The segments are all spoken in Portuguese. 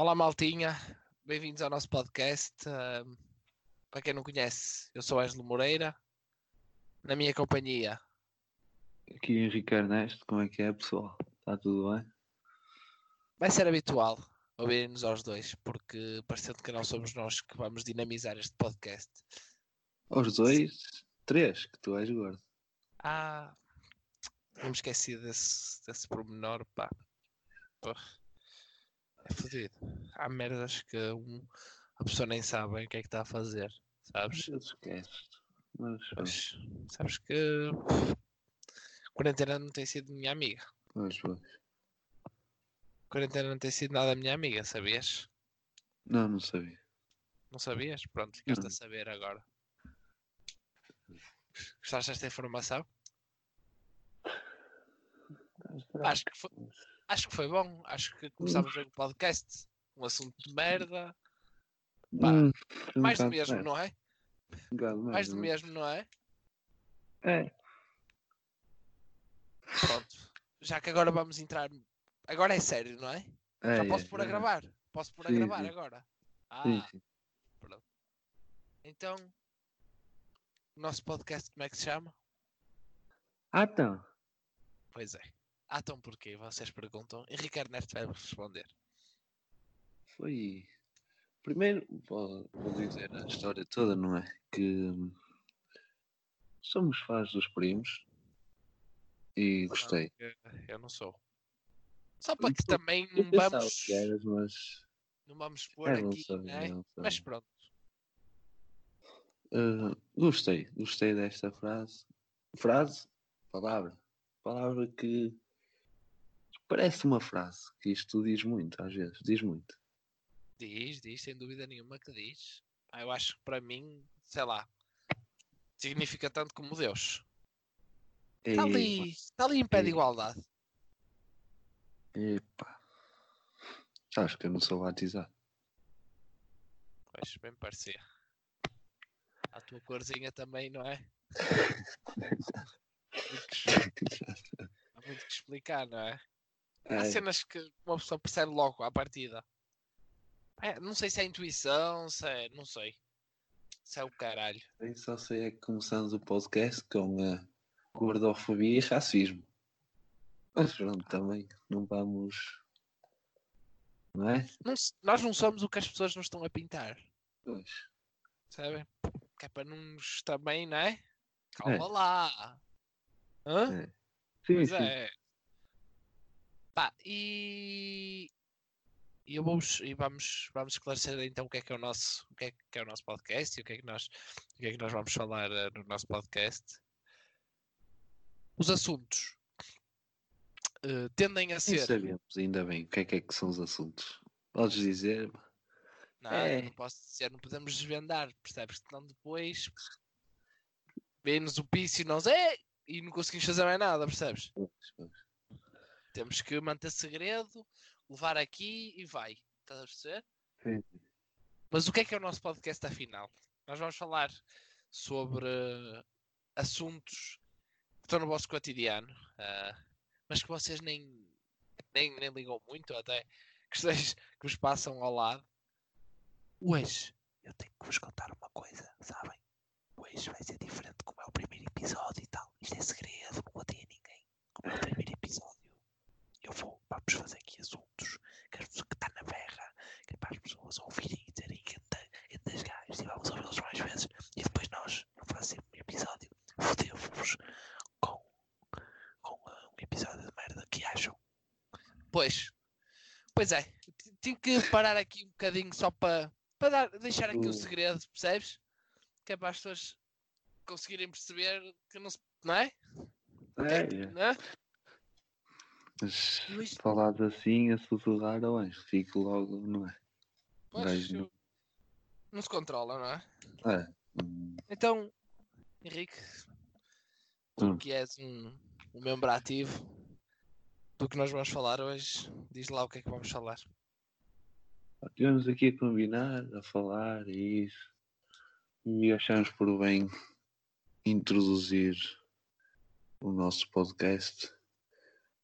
Olá, Maltinha, bem-vindos ao nosso podcast. Para quem não conhece, eu sou Ângelo Moreira, na minha companhia. Aqui Henrique Ernesto, como é que é, pessoal? Está tudo bem? Vai ser habitual ouvirem-nos aos dois, porque parecendo que não somos nós que vamos dinamizar este podcast. Aos dois? Três, que tu és gordo. Ah, não me esqueci desse, desse pormenor, pá. É fodido. Há merdas que um, a pessoa nem sabe o que é que está a fazer, sabes? Eu esqueço. Mas, Mas, sabes que quarentena não tem sido minha amiga. mas, mas. Quarentena não tem sido nada minha amiga, sabias? Não, não sabia. Não sabias? Pronto, ficaste a Não. saber agora. Gostaste desta informação? Acho que foi, acho que foi bom. Acho que começámos bem o podcast. Um assunto de merda. Pá, Hum, um Mais do mesmo, certo. não é? Mais do mesmo, não é? É. Pronto. Já que agora vamos entrar. Agora é sério, não é? é Já posso é, pôr a é. gravar? Posso pôr a Sim, gravar sim. agora? Ah, Sim, sim. então. O nosso podcast, como é que se chama? Ah, então. Pois é. Ah, então porquê? Vocês perguntam. Henrique Ernesto vai responder. Foi. Primeiro, vou, vou dizer a história toda, não é? Que somos fãs dos primos e gostei. Eu, eu não sou. Só para que também não vamos, que eras, mas. não vamos pôr É, não aqui, né? não. Mas pronto. Uh, gostei, gostei desta frase. Frase? Palavra. Palavra que parece uma frase, que isto diz muito, às vezes, diz muito. Diz, diz, sem dúvida nenhuma que diz. Ah, eu acho que para mim, sei lá, significa tanto como Deus. Está E- ali, está ali em pé de e- igualdade. Epá. Sabes que eu não sou batizado. Pois, bem parecia. A tua corzinha também, não é? Há muito que explicar, não é? Há É, cenas que uma pessoa percebe logo à partida. É, não sei se é intuição, se é. Não sei. Se é o caralho. eu só sei é que começamos o podcast com a gordofobia e racismo. Mas pronto, também não vamos. Não é? Não nós não somos o que as pessoas nos estão a pintar. Pois. Sabem? Que é para não nos também, não é? Calma É. lá. Hã? É. Sim, Pois sim. é. Pá, e. E eu vou, e vamos, vamos esclarecer então o que é que é o nosso, o que é que é o nosso podcast e o que é que nós, o que é que nós vamos falar eh, no nosso podcast. Os assuntos eh, tendem a Nem ser. sabemos ainda bem o que é que, é que são os assuntos. Podes dizer? Não, É. não posso dizer, não podemos desvendar, percebes? Senão depois vem-nos o piso e nós é e não conseguimos fazer mais nada, percebes? Pois, pois. Temos que manter segredo, levar aqui e vai. Estás a perceber? Sim. Mas o que é que é o nosso podcast afinal? Nós vamos falar sobre assuntos que estão no vosso cotidiano, ah, mas que vocês nem, nem, nem ligam muito, até que, vocês, que vos passam ao lado. Hoje eu tenho que vos contar uma coisa, sabem? Hoje vai ser diferente como é o primeiro episódio e tal. Isto é segredo, não contei a ninguém. Como é o primeiro episódio. Eu vou, vamos fazer aqui assuntos que as pessoas que estão na berra, que é para as pessoas ouvirem e dizerem que das gajos e vamos ouvi-los mais vezes. E depois nós, no próximo episódio, fodemos com, com ah, um episódio de merda que acham. Pois, pois é, t- tenho que parar aqui um bocadinho só para, para dar- deixar aqui o Uh. segredo, percebes? Que é para as pessoas conseguirem perceber que não se. Não é? É, é. não é? Mas Luís- falados assim, a sussurrar ao anjo, fico logo, não é? Pois, não- não se controla, não é? É. Então, Henrique, tu Hum. que és um, um membro ativo do que nós vamos falar hoje, diz lá o que é que vamos falar. Estivemos aqui a combinar, a falar e isso. E achamos por bem introduzir o nosso podcast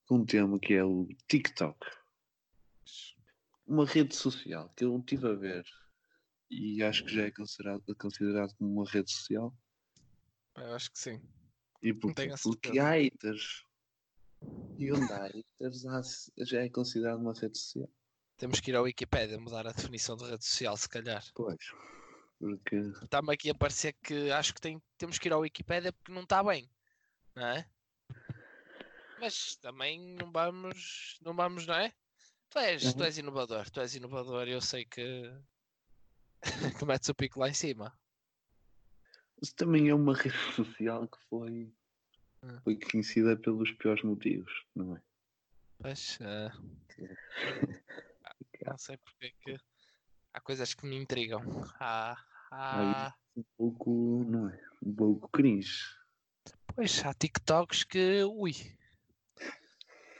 com um tema que é o TikTok. uma rede social que eu estive a ver e acho que já é considerado, considerado como uma rede social. Eu acho que sim. E a porque há haters. E onde há haters já é considerado uma rede social. Temos que ir ao Wikipedia mudar a definição de rede social, se calhar. Pois. Porque Está-me aqui a parecer que acho que tem- temos que ir ao Wikipedia porque não está bem, não é? Mas também não vamos, não vamos, não é? Tu és, tu Uhum. és inovador, tu és inovador e eu sei que, que metes o pico lá em cima. Isso também é uma rede social que foi, Hum. foi conhecida pelos piores motivos, não é? Pois, eh, não sei porque é que há coisas que me intrigam. Há, há, Um pouco, não é? Um pouco cringe. pois, há TikToks que, ui,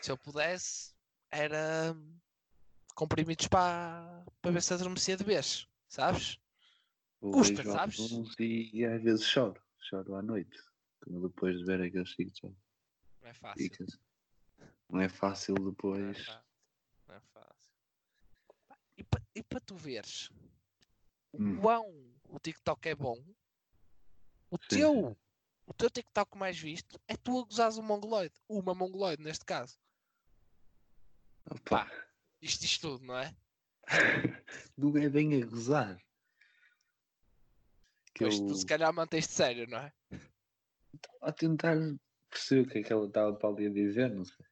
se eu pudesse, era comprimidos para, para ver se adormecia de vez, sabes? Custa, sabes? E, e às vezes choro. Choro à noite. Quando depois de ver aqueles TikTok. Não é fácil. Ficas. Não é fácil é depois. Não é fácil. Pá, E para e para tu veres o Hum. quão o TikTok é bom, o Sim, teu, o teu TikTok mais visto é tu a gozares um mongoloide. Uma mongoloide, neste caso. Opa, Isto diz tudo, não é? não é bem a gozar. Que Pois eu tu se calhar mantens-te sério, não é? a tentar perceber o que é que ela estava para ali a dizer, não sei.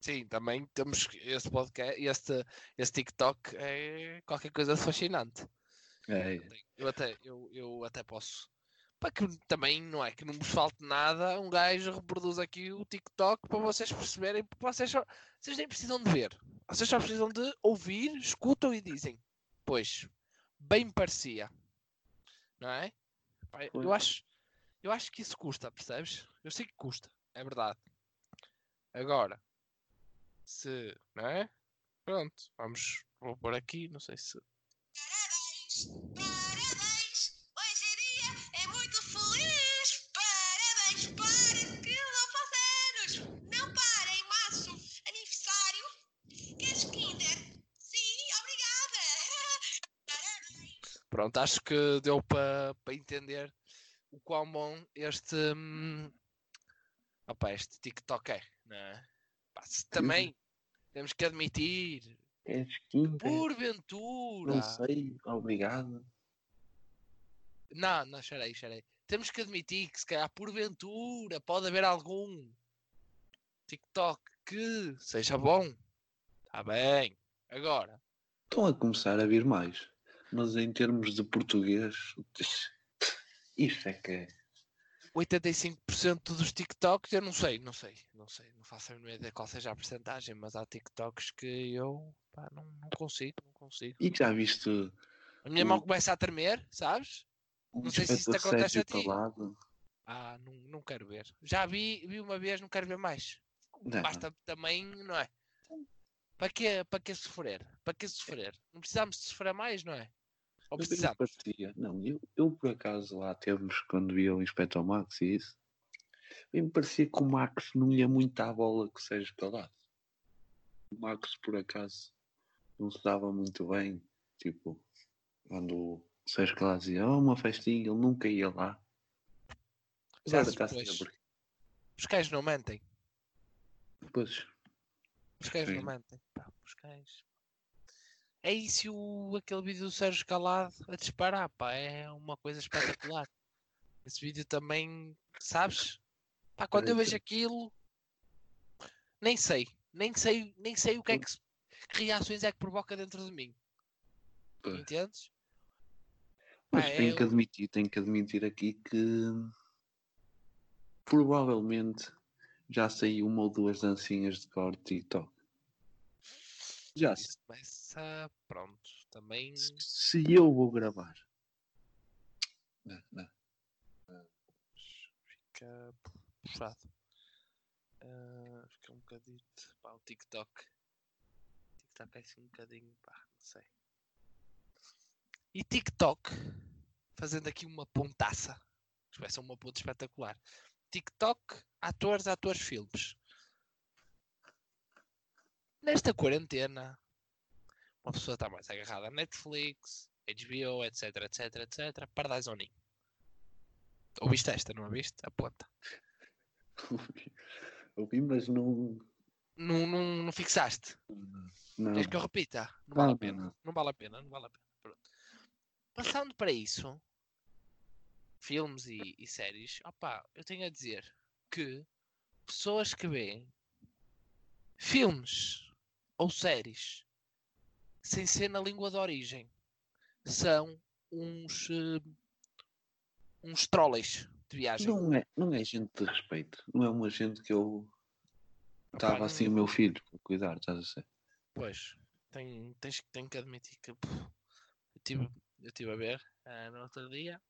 Sim, também temos este podcast, este, este TikTok é qualquer coisa fascinante. É, Eu até, eu, eu até posso. Para que também não é que não vos falte nada, um gajo reproduz aqui o TikTok para vocês perceberem, porque vocês, só, vocês nem precisam de ver, vocês só precisam de ouvir, escutam e dizem, pois, bem parecia, não é? Pá, eu acho, eu acho que isso custa, percebes? Eu sei que custa, é verdade. Agora, se, não é? Pronto, vamos, vou pôr aqui, não sei se Parabéns, parabéns, Pronto, acho que deu para para entender o quão bom este, hum, opa, este TikTok é, não é? Pá, se também temos que admitir, é skin, porventura, não sei, obrigado. não, não, xerei, xerei. Temos que admitir que se calhar porventura pode haver algum TikTok que seja bom. Está bem. Agora, Estão a começar a vir mais, mas em termos de português, isso é que é. 85% dos TikToks, eu não sei, não sei, não sei, não faço a mínima ideia qual seja a percentagem, mas há TikToks que eu pá, não, não consigo, não consigo. E já viste A minha mão o- começa a tremer, sabes? um Não sei se isso te acontece a ti. Calado? Ah, não, não quero ver. Já vi, vi uma vez, não quero ver mais. Não, Basta também, não é? Para que, para que sofrer? Para que sofrer? Não precisamos de sofrer mais, não é? Ou não, eu, eu por acaso lá temos quando via o Inspector Max e isso, bem me parecia que o Max não ia muito à bola que Sérgio Calado. O Max por acaso não se dava muito bem, tipo, quando o Sérgio Calado dizia oh, uma festinha, ele nunca ia lá. Sempre. Os cães não mentem. Pois, Os cães não mentem. Pá, os cães. É isso o, aquele vídeo do Sérgio Calado a disparar, pá, é uma coisa espetacular. Esse vídeo também, sabes? Pá, quando eu vejo aquilo, nem sei, nem sei, nem sei o que é que, se- que reações é que provoca dentro de mim. Entendes? Mas tenho que eu- admitir, tenho que admitir aqui que provavelmente já saiu uma ou duas dancinhas de cor TikTok. Já começa, pronto, também Se- eu vou gravar. Não, não. fica puxado. Ah, fica um bocadito, pá, o TikTok. TikTok é assim um bocadinho, pá, não sei. E TikTok, fazendo aqui uma pontaça, vai ser uma ponta espetacular. TikTok, atores, atores, filmes. Nesta quarentena, uma pessoa está mais agarrada a Netflix, HBO, etc, etc, etc. Paradise on Ninho. Ouviste esta, não a viste? Aponta. Ouvi, mas não. Não, não, não fixaste? Não. Queres que eu repita? Não vale a pena. não. Não vale a pena, não vale a pena. Pronto. Passando para isso, filmes e, e séries, opá, eu tenho a dizer que pessoas que veem filmes ou séries sem ser na língua de origem são uns eh, uns trolleys de viagem. Não é, não é gente de respeito. Não é uma gente que eu estava não- assim o meu filho para cuidar, estás a ser? Pois, tem, tens, tenho que admitir que eu tive, eu tive a ver ah, no outro dia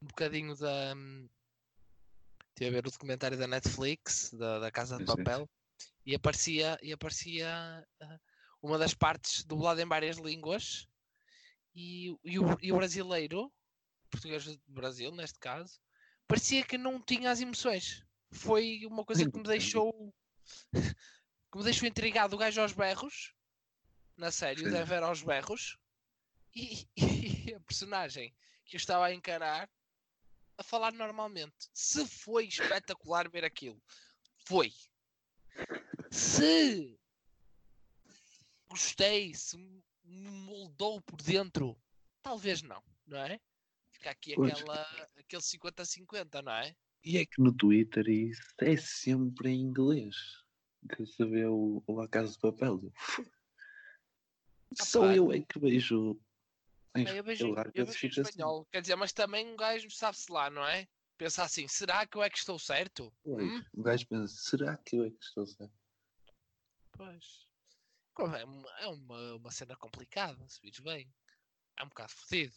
um bocadinho da. hum, Tive a ver o documentário da Netflix, da, da Casa de. Papel, e aparecia, e aparecia ah, uma das partes dublada em várias línguas, e, o- e, o, e o brasileiro, português do Brasil neste caso, parecia que não tinha as emoções. Foi uma coisa que me deixou que me deixou intrigado o gajo aos berros na série, o. Denver aos berros e, e a personagem que eu estava a encarar a falar normalmente. Se foi espetacular ver aquilo, foi. Se gostei, se me moldou por dentro, talvez não, não é? Fica aqui Pois. aquela, aquele 50-50, não é? E é que no Twitter isso é sempre em inglês. Que se vê o, o A Casa de Papel. Só pá, eu é que vejo. Em, eu vejo, eu eu vejo em assim. espanhol, quer dizer, mas também um gajo sabe-se lá, não é? Pensa assim, será que eu é que estou certo? Pois, Hum? O gajo pensa, será que eu é que estou certo? Pois. É uma, é uma, uma cena complicada, se vires bem. É um bocado fodido.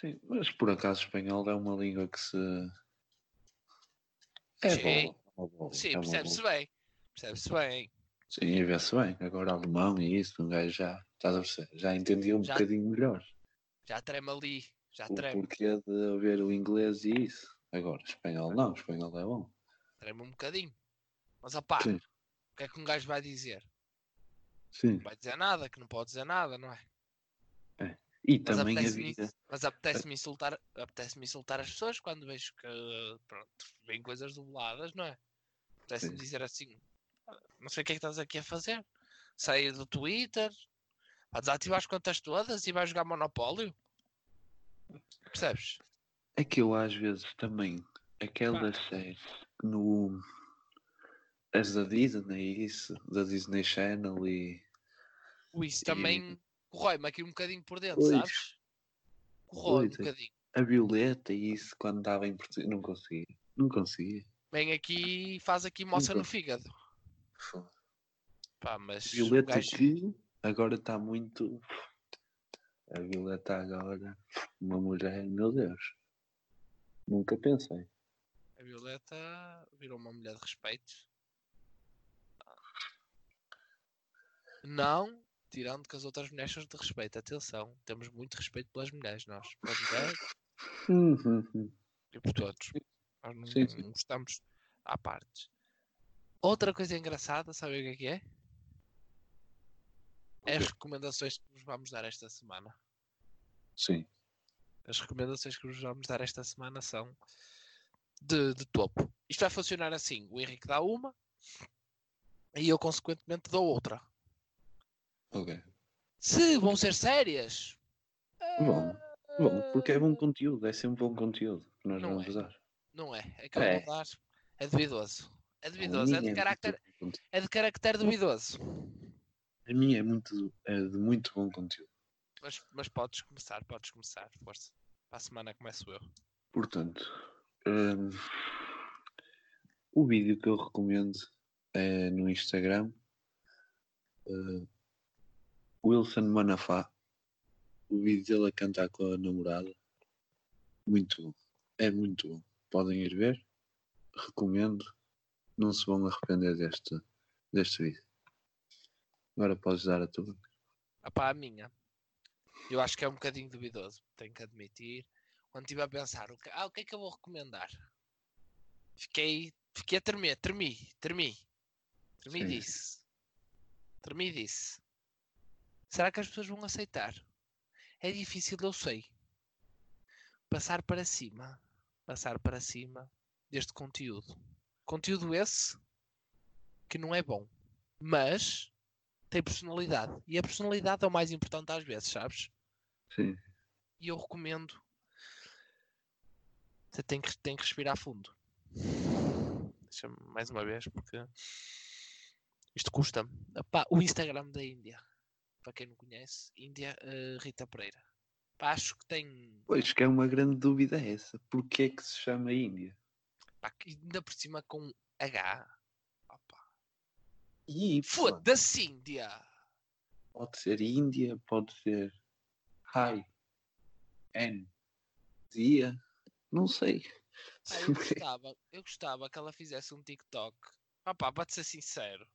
Sim, mas por acaso espanhol é uma língua que se. É Sim. boa. é boa, Sim, é percebe-se bem. Percebe-se bem. Sim, vê-se bem. Agora alemão e isso, um gajo já, estás a perceber, já entendia um Já- bocadinho melhor Já treme ali. Já o treme. porquê de haver o inglês e isso. Agora, espanhol não, espanhol é bom. Treme um bocadinho. Mas opá, Sim. o que é que um gajo vai dizer? Sim. Não vai dizer nada, que não pode dizer nada, não é? E Mas também apetece-me havia. mas apetece-me insultar, apetece insultar as pessoas quando vejo que pronto, vêm coisas dubladas, não é? Apetece-me dizer assim, "Ah, não sei o que é que estás aqui a fazer. Sair do Twitter, a desativar as contas todas e vai jogar Monopólio. Percebes? É que eu às vezes também, aquelas séries que no. As da Disney, isso, da Disney Channel e. O Isso E- também corrói-me aqui um bocadinho por dentro, Pois. sabes? Corrói um Pois é. bocadinho. A Violeta e isso, quando estava em Portugal, não conseguia. Não conseguia. Vem aqui e faz aqui moça no fígado. Pá, mas Violeta gajo- que agora está muito. A Violeta agora, uma mulher, meu Deus. Nunca pensei. A Violeta virou uma mulher de respeito. Não, tirando que as outras mulheres são de respeito. Atenção, temos muito respeito pelas mulheres, nós. Pelas mulheres Uhum. e por todos. Nós não, Sim, sim. não gostamos à parte. Outra coisa engraçada, sabe o que é que é? É as recomendações que vos vamos dar esta semana. Sim. As recomendações que vos vamos dar esta semana são de, de topo. Isto vai funcionar assim: o Henrique dá uma e eu, consequentemente, dou outra. Ok. Se vão ser sérias, Bom, bom, porque é bom conteúdo, é sempre bom conteúdo que nós Não vamos é. dar. não é. É que eu É. vou dar. É duvidoso. É duvidoso. É de muito carácter, é de carácter duvidoso. A minha é, muito, é de muito bom conteúdo. Mas, mas podes começar, podes começar. Força. Para a semana começo eu. Portanto, hum, o vídeo que eu recomendo é no Instagram. uh, Wilson Manafá. O vídeo dele a cantar com a namorada. Muito bom. É muito bom. Podem ir ver. Recomendo. Não se vão arrepender deste, deste vídeo. Agora podes dar a tua. Ah pá, a minha. Eu acho que é um bocadinho duvidoso, tenho que admitir. Quando estive a pensar, o que, ah, o que é que eu vou recomendar? Fiquei, fiquei a tremer, tremi, tremi. Tremi disse. Tremi disse. Será que as pessoas vão aceitar? É difícil, eu sei. Passar para cima. Passar para cima deste conteúdo. Conteúdo esse que não é bom. Mas tem personalidade. E a personalidade é o mais importante às vezes, sabes? Sim. E eu recomendo. Você tem que, tem que respirar fundo. Deixa-me mais uma vez, porque isto custa-me. O Instagram da Índia, para quem não conhece, Índia eh, Rita Pereira. Pá, acho que tem. Pois que é uma grande dúvida essa. Porquê é que se chama Índia? Pá, ainda por cima com H. Opa. E. Foda-se, Índia! Pode ser Índia, pode ser Hi, N, Dia, não sei. Pá, eu, gostava, eu gostava que ela fizesse um TikTok. Ah pá, para te ser sincero.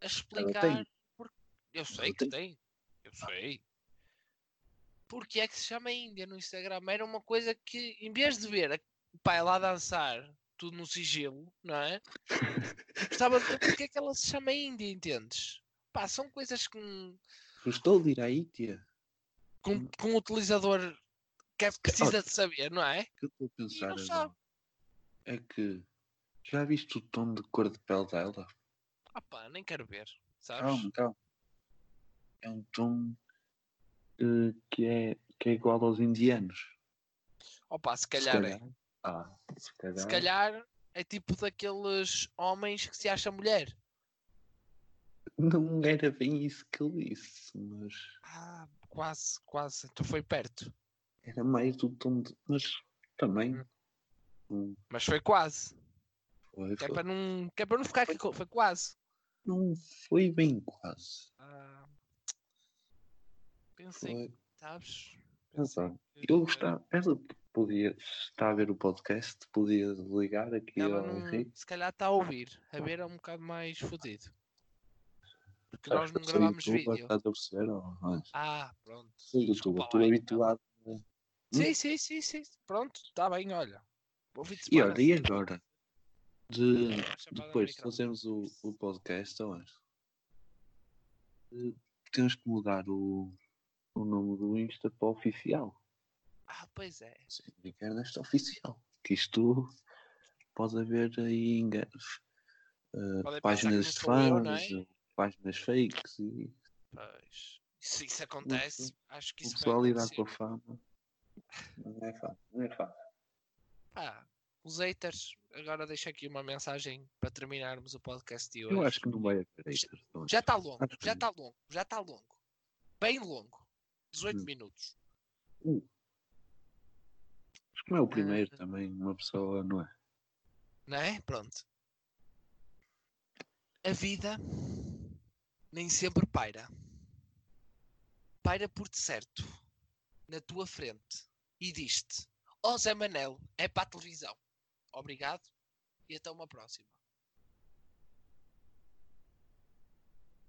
A explicar. tem. por- Eu sei que tem. Eu sei. Porque é que se chama Índia no Instagram? Era uma coisa que, em vez de ver a- o pai lá dançar, tudo no sigilo, não é? Gostava de ver porque é que ela se chama Índia, entendes? Pá, são coisas que Gostou de ir à Índia? Que um- que um utilizador quer, precisa de saber, não é? O que eu estou a pensar agora é que já viste o tom de cor de pele dela? Ah pá, nem quero ver, sabes? Calma, calma. É um tom eh, que, é, que é igual aos indianos. Opa, se Se calhar é. Ah, se calhar. Se calhar é tipo daqueles homens que se acha mulher. Não era bem isso que ele disse, mas Ah, quase, quase. Tu foi perto. era mais do tom de. Mas também. Hum. hum, Mas foi quase. Foi, Que é foi. para não, que é para não ficar aqui. Foi quase. Não foi bem quase. Ah, pensei, Foi. sabes? Que- Eu gostava. Ela podia estar a ver o podcast, podia ligar aqui Ela ao não, Henrique. se calhar está a ouvir. A ver é um bocado mais fodido. Porque Sabes nós não eu youtuber, vídeo. Estás a perceber? ou- Ah, pronto. Sou Desculpa youtuber, estou então. habituado. Hum? Sim, sim, sim, sim. Pronto, está bem, olha. E olha, e agora? De, depois de fazermos o, o podcast, eu acho. eh, Temos que mudar o, o nome do Insta para oficial. Ah, pois é. Sim, Ernesto oficial. Que isto pode haver aí enganos. Pensar páginas de eu, fãs, não é? Páginas fakes e Pois. Se isso acontece, acho que o isso vai pessoal lidar com a fama. Não é fácil, não é fácil. Pá, os haters, agora deixo aqui uma mensagem para terminarmos o podcast de hoje. Eu acho que não vai haver haters. não? Já está longo, Acho que já não. está longo, já está longo. Bem longo. 18 Hum. minutos. Mas como é o primeiro Ah. também, uma pessoa, não é? Não é? Pronto. A vida nem sempre paira. Paira por de certo, na tua frente, e diz-te: Ó Zé Manel, é para a televisão. Obrigado e até uma próxima.